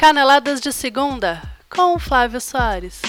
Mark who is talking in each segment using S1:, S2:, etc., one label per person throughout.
S1: Caneladas de Segunda, com Flávio Soares.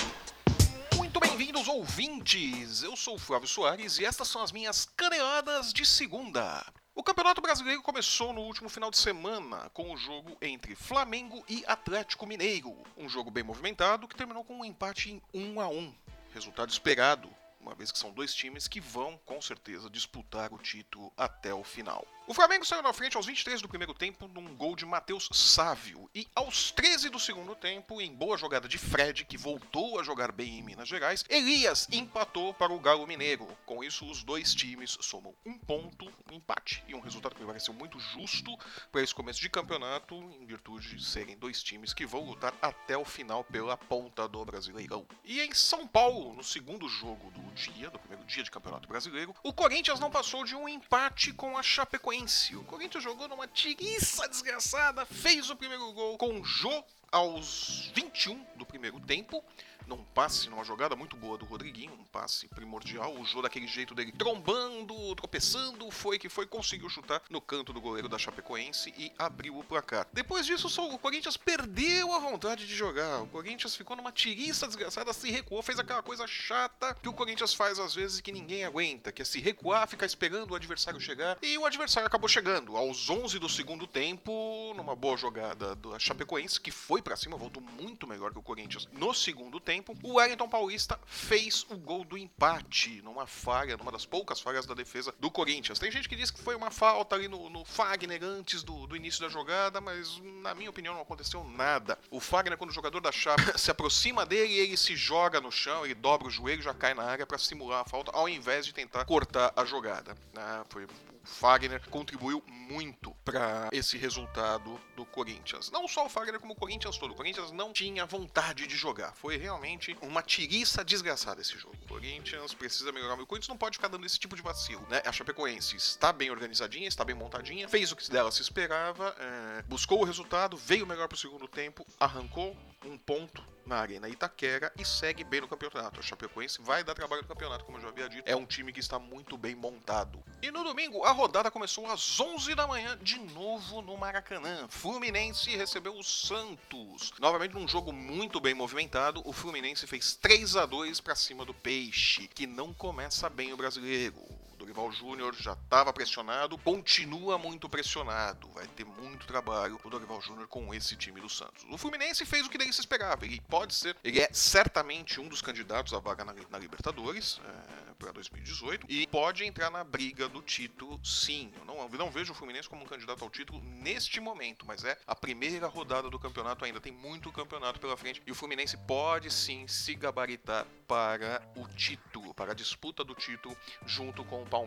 S2: Muito bem-vindos, ouvintes! Eu sou o Flávio Soares e estas são as minhas caneladas de segunda. O Campeonato Brasileiro começou no último final de semana com o jogo entre Flamengo e Atlético Mineiro. Um jogo bem movimentado que terminou com um empate em 1 a 1. Resultado esperado, uma vez que são dois times que vão com certeza disputar o título até o final. O Flamengo saiu na frente aos 23 do primeiro tempo num gol de Matheus Sávio e aos 13 do segundo tempo, em boa jogada de Fred, que voltou a jogar bem em Minas Gerais, Elias empatou para o Galo Mineiro. Com isso, os dois times somam um ponto, um empate e um resultado que me pareceu muito justo para esse começo de campeonato, em virtude de serem dois times que vão lutar até o final pela ponta do Brasileirão. E em São Paulo, no segundo jogo do dia, do primeiro dia de Campeonato Brasileiro, o Corinthians não passou de um empate com a Chapecoense Fluminense. O Corinthians jogou numa tiriça desgraçada, fez o primeiro gol com Jô aos 21 do primeiro tempo num passe, numa jogada muito boa do Rodriguinho, um passe primordial, o jogo daquele jeito dele trombando, tropeçando, foi que foi, conseguiu chutar no canto do goleiro da Chapecoense e abriu o placar. Depois disso, o Corinthians perdeu a vontade de jogar. O Corinthians ficou numa tiriça desgraçada, se recuou, fez aquela coisa chata que o Corinthians faz às vezes que ninguém aguenta, que é se recuar, ficar esperando o adversário chegar, e o adversário acabou chegando. Aos 11 do segundo tempo, numa boa jogada da Chapecoense, que foi para cima, voltou muito melhor que o Corinthians no segundo tempo, tempo, o Wellington Paulista fez o gol do empate, numa falha, numa das poucas falhas da defesa do Corinthians. Tem gente que diz que foi uma falta ali no, no Fagner antes do, do, início da jogada, mas na minha opinião não aconteceu nada. O Fagner, quando o jogador da Chape se aproxima dele, ele se joga no chão, ele dobra o joelho, já cai na área para simular a falta, ao invés de tentar cortar a jogada. Ah, foi Fagner contribuiu muito para esse resultado do Corinthians. Não só o Fagner, como o Corinthians todo. O Corinthians não tinha vontade de jogar. Foi realmente uma tiriça desgraçada esse jogo. O Corinthians precisa melhorar. O Corinthians não pode ficar dando esse tipo de vacilo, né? A Chapecoense está bem organizadinha, está bem montadinha, fez o que dela se esperava, é, buscou o resultado, veio melhor para o segundo tempo, arrancou um ponto na Arena Itaquera e segue bem no campeonato. A Chapecoense vai dar trabalho no campeonato, como eu já havia dito. É um time que está muito bem montado. E no domingo, a rodada começou às 11 da manhã, de novo no Maracanã. Fluminense recebeu o Santos. Novamente num jogo muito bem movimentado, o Fluminense fez 3 a 2 para cima do Peixe, que não começa bem o brasileiro. Dorival Júnior já estava pressionado, continua muito pressionado. Vai ter muito trabalho o Dorival Júnior com esse time do Santos. O Fluminense fez o que dele se esperava. Ele pode ser, ele é certamente um dos candidatos à vaga na, na Libertadores. É para 2018 e pode entrar na briga do título, sim. Eu não, eu não vejo o Fluminense como um candidato ao título neste momento, mas é a primeira rodada do campeonato ainda. Tem muito campeonato pela frente e o Fluminense pode sim se gabaritar para o título, para a disputa do título, junto com o Palmeiras,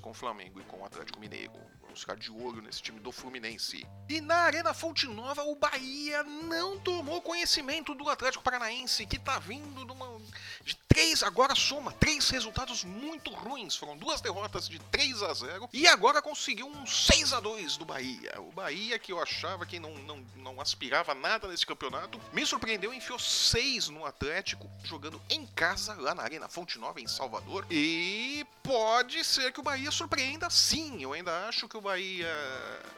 S2: com o Flamengo e com o Atlético Mineiro. Vamos ficar de olho nesse time do Fluminense. E na Arena Fonte Nova, o Bahia não tomou conhecimento do Atlético Paranaense, que está vindo de uma de três, agora soma três resultados muito ruins. Foram duas derrotas de 3 a 0 e agora conseguiu um 6 a 2 do Bahia. O Bahia que eu achava que não, não, não aspirava nada nesse campeonato, me surpreendeu, enfiou 6 no Atlético, jogando em casa, lá na Arena Fonte Nova, em Salvador. E pode ser que o Bahia surpreenda sim. Eu ainda acho que o Bahia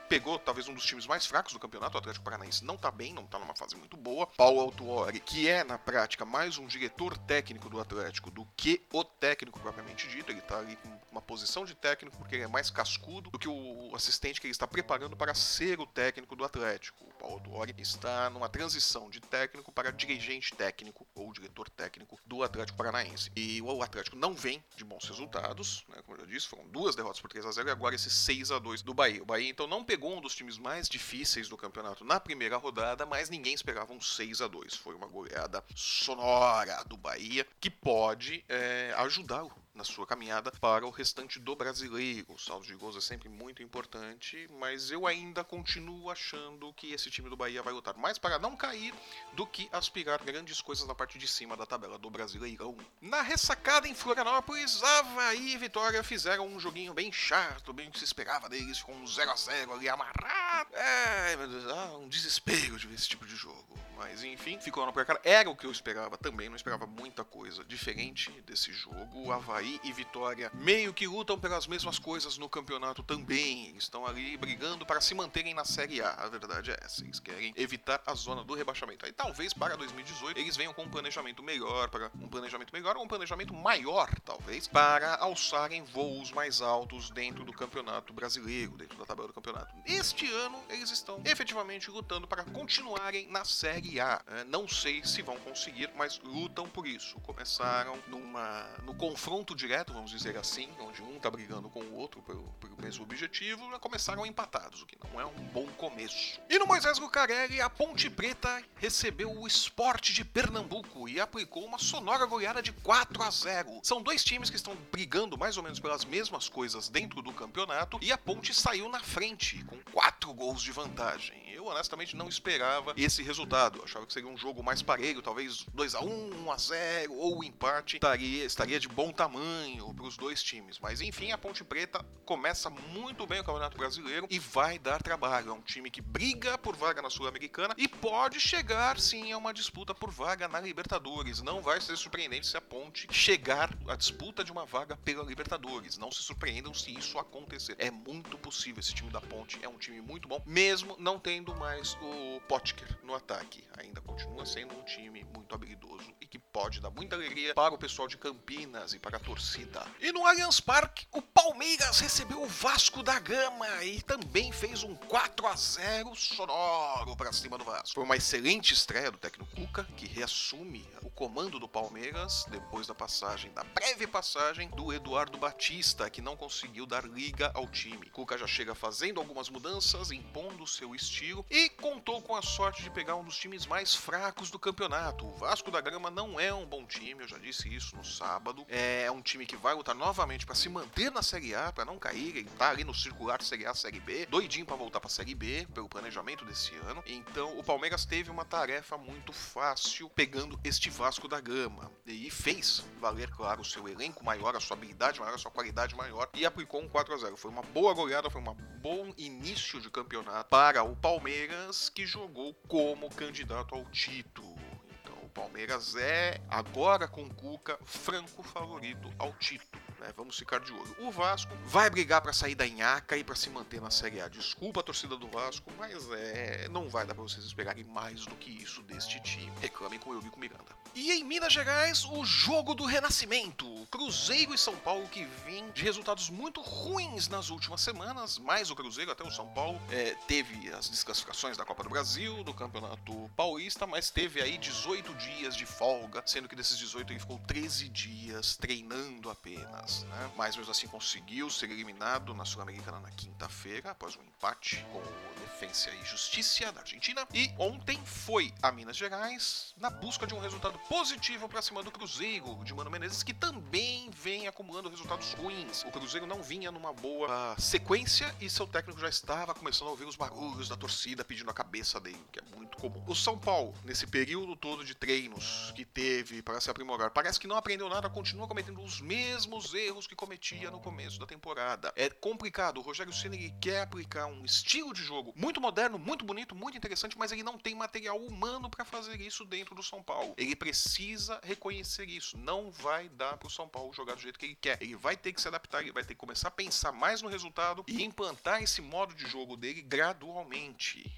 S2: pegou talvez um dos times mais fracos do campeonato. O Atlético Paranaense não tá bem, não tá numa fase muito boa. Paulo Autuori, que é na prática mais um diretor técnico do Atlético do que o técnico propriamente dito. Ele tá ali com uma posição de técnico porque ele é mais cascudo do que o assistente que ele está preparando para ser o técnico do Atlético. O Paulo Autuori está numa transição de técnico para dirigente técnico ou diretor técnico do Atlético Paranaense. E o Atlético não vem de bons resultados, né? como eu já disse, foram duas derrotas por 3 a 0 e agora esse 6 a 2 do Bahia. O Bahia então não pegou um dos times mais difíceis do campeonato na primeira rodada, mas ninguém esperava um 6 a 2 Foi uma goleada sonora do Bahia que pode é, ajudar na sua caminhada para o restante do brasileiro. O saldo de gols é sempre muito importante, mas eu ainda continuo achando que esse time do Bahia vai lutar mais para não cair do que aspirar grandes coisas na parte de cima da tabela do Brasileirão. Na ressacada em Florianópolis, Havaí e Vitória fizeram um joguinho bem chato, bem que se esperava deles, com um 0 a 0 ali amarrado. É, meu Deus, ah, um desespero de ver esse tipo de jogo. Mas enfim, ficou no placar. Era o que eu esperava também, não esperava muita coisa diferente desse jogo. O Havaí Havaí e Vitória meio que lutam pelas mesmas coisas no campeonato também. Estão ali brigando para se manterem na Série A. A verdade é essa. Eles querem evitar a zona do rebaixamento. Aí talvez para 2018 eles venham com um planejamento melhor, para um planejamento melhor um planejamento maior, talvez, para alçarem voos mais altos dentro do campeonato brasileiro, dentro da tabela do campeonato. Este ano eles estão efetivamente lutando para continuarem na Série A. É, não sei se vão conseguir, mas lutam por isso. Começaram numa, no confronto direto, vamos dizer assim, onde um tá brigando com o outro pelo, pelo mesmo objetivo, já começaram empatados, o que não é um bom começo. E no Moisés Lucarelli, a Ponte Preta recebeu o esporte de Pernambuco e aplicou uma sonora goleada de 4 a 0. São dois times que estão brigando mais ou menos pelas mesmas coisas dentro do campeonato e a Ponte saiu na frente com 4 gols de vantagem. Honestamente não esperava esse resultado. Eu achava que seria um jogo mais parelho, talvez 2 a 1, 1 a 0 ou o empate estaria, estaria de bom tamanho para os dois times. Mas enfim, a Ponte Preta começa muito bem o Campeonato Brasileiro e vai dar trabalho. É um time que briga por vaga na Sul-Americana e pode chegar sim a uma disputa por vaga na Libertadores. Não vai ser surpreendente se a Ponte chegar à disputa de uma vaga pela Libertadores. Não se surpreendam se isso acontecer. É muito possível. Esse time da Ponte é um time muito bom, mesmo não tendo mais o Potker no ataque. Ainda continua sendo um time muito habilidoso e que pode dar muita alegria para o pessoal de Campinas e para a torcida. E no Allianz Parque, o Palmeiras recebeu o Vasco da Gama e também fez um 4 a 0 sonoro para cima do Vasco. Foi uma excelente estreia do técnico Cuca, que reassume o comando do Palmeiras depois da passagem, da breve passagem do Eduardo Batista, que não conseguiu dar liga ao time. Cuca já chega fazendo algumas mudanças, impondo seu estilo e contou com a sorte de pegar um dos times mais fracos do campeonato. O Vasco da Gama não é um bom time, eu já disse isso no sábado. É um time que vai lutar novamente para se manter na Série A, para não cair, ele tá ali no circular Série A, Série B, doidinho para voltar para Série B, pelo planejamento desse ano. Então, o Palmeiras teve uma tarefa muito fácil pegando este Vasco da Gama e fez valer, claro, o seu elenco maior, a sua habilidade maior, a sua qualidade maior e aplicou um 4 a 0. Foi uma boa goleada, foi um bom início de campeonato para o Palmeiras que jogou como candidato ao título. Então, o Palmeiras é agora com o Cuca franco favorito ao título né? Vamos ficar de olho. O Vasco vai brigar para sair da Inhaca e para se manter na Série A. Desculpa a torcida do Vasco, mas é, não vai dar para vocês esperarem mais do que isso deste time. Reclamem com o Eurico Miranda. E em Minas Gerais, o jogo do renascimento. Cruzeiro e São Paulo que vêm de resultados muito ruins nas últimas semanas, mais o Cruzeiro, até o São Paulo, é, teve as desclassificações da Copa do Brasil, do Campeonato Paulista, mas teve aí 18 dias de folga, sendo que desses 18 ele ficou 13 dias treinando apenas né? Mas mesmo assim conseguiu ser eliminado na Sul-Americana na quinta-feira, após um empate com o Defensa e Justiça da Argentina. E ontem foi a Minas Gerais na busca de um resultado positivo para cima do Cruzeiro, de Mano Menezes, que também vem acumulando resultados ruins. O Cruzeiro não vinha numa boa sequência e seu técnico já estava começando a ouvir os barulhos da torcida pedindo a cabeça dele, que é muito comum. O São Paulo, nesse período todo de treinos que teve para se aprimorar, parece que não aprendeu nada, continua cometendo os mesmos erros que cometia no começo da temporada. É complicado. O Rogério Ceni quer aplicar um estilo de jogo muito moderno, muito bonito, muito interessante, mas ele não tem material humano para fazer isso dentro do São Paulo. Ele precisa reconhecer isso. Não vai dar pro São Paulo jogar do jeito que ele quer. Ele vai ter que se adaptar, ele vai ter que começar a pensar mais no resultado e implantar esse modo de jogo dele gradualmente.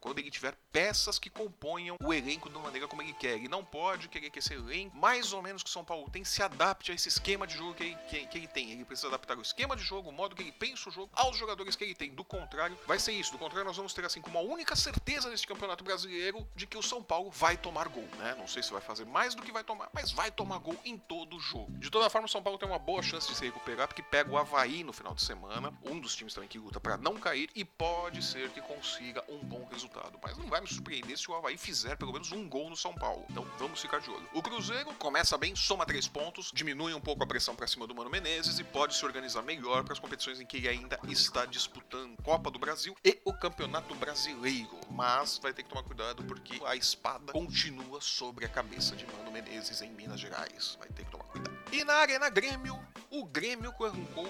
S2: Quando ele tiver peças que componham o elenco da maneira como ele quer. Ele não pode querer que esse elenco, mais ou menos que o São Paulo tem, se adapte a esse esquema de jogo que ele, que, ele tem. Ele precisa adaptar o esquema de jogo, o modo que ele pensa o jogo, aos jogadores que ele tem. Do contrário, vai ser isso. Do contrário, nós vamos ter assim como a única certeza neste campeonato brasileiro de que o São Paulo vai tomar gol, né? Não sei se vai fazer mais do que vai tomar, mas vai tomar gol em todo o jogo. De toda forma, o São Paulo tem uma boa chance de se recuperar, porque pega o Havaí no final de semana, um dos times também que luta para não cair, e pode ser que consiga um bom resultado. Mas não vai me surpreender se o Havaí fizer pelo menos um gol no São Paulo. Então vamos ficar de olho. O Cruzeiro começa bem, soma três pontos, diminui um pouco a pressão para cima do Mano Menezes e pode se organizar melhor para as competições em que ele ainda está disputando Copa do Brasil e o Campeonato Brasileiro. Mas vai ter que tomar cuidado porque a espada continua sobre a cabeça de Mano Menezes em Minas Gerais. Vai ter que tomar cuidado. E na Arena Grêmio, o Grêmio arrancou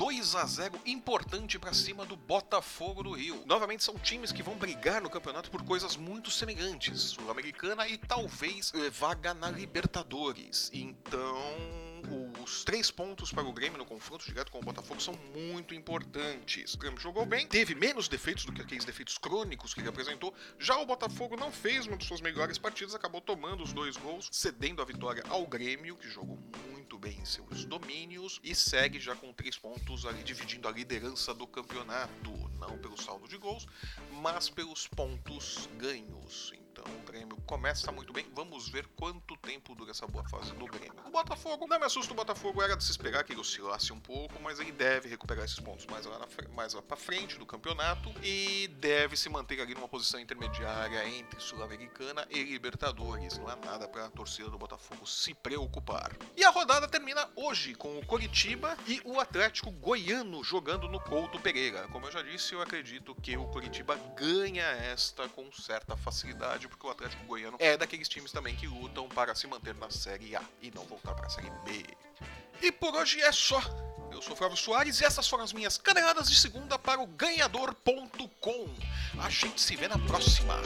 S2: 2 a 0 importante para cima do Botafogo do Rio. Novamente são times que vão brigar no campeonato por coisas muito semelhantes, Sul-Americana e talvez vaga na Libertadores. Então os três pontos para o Grêmio no confronto direto com o Botafogo são muito importantes. O Grêmio jogou bem, teve menos defeitos do que aqueles defeitos crônicos que ele apresentou. Já o Botafogo não fez uma de suas melhores partidas, acabou tomando os dois gols, cedendo a vitória ao Grêmio, que jogou muito bem em seus domínios e segue já com três pontos ali, dividindo a liderança do campeonato, não pelo saldo de gols, mas pelos pontos ganhos. Então o Grêmio começa muito bem. Vamos ver quanto tempo dura essa boa fase do Grêmio. O Botafogo, não me assusta, o Botafogo era de se esperar que ele oscilasse um pouco, mas ele deve recuperar esses pontos mais lá, na, mais lá pra frente do campeonato e deve se manter ali numa posição intermediária entre Sul-Americana e Libertadores. Não há nada pra torcida do Botafogo se preocupar. E a rodada termina hoje com o Coritiba e o Atlético Goiano jogando no Couto Pereira. Como eu já disse, eu acredito que o Coritiba ganha esta com certa facilidade porque o Atlético Goiano é daqueles times também que lutam para se manter na Série A e não voltar para a Série B. E por hoje é só. Eu sou Flávio Soares e essas foram as minhas caneladas de segunda para o ganhador.com. A gente se vê na próxima.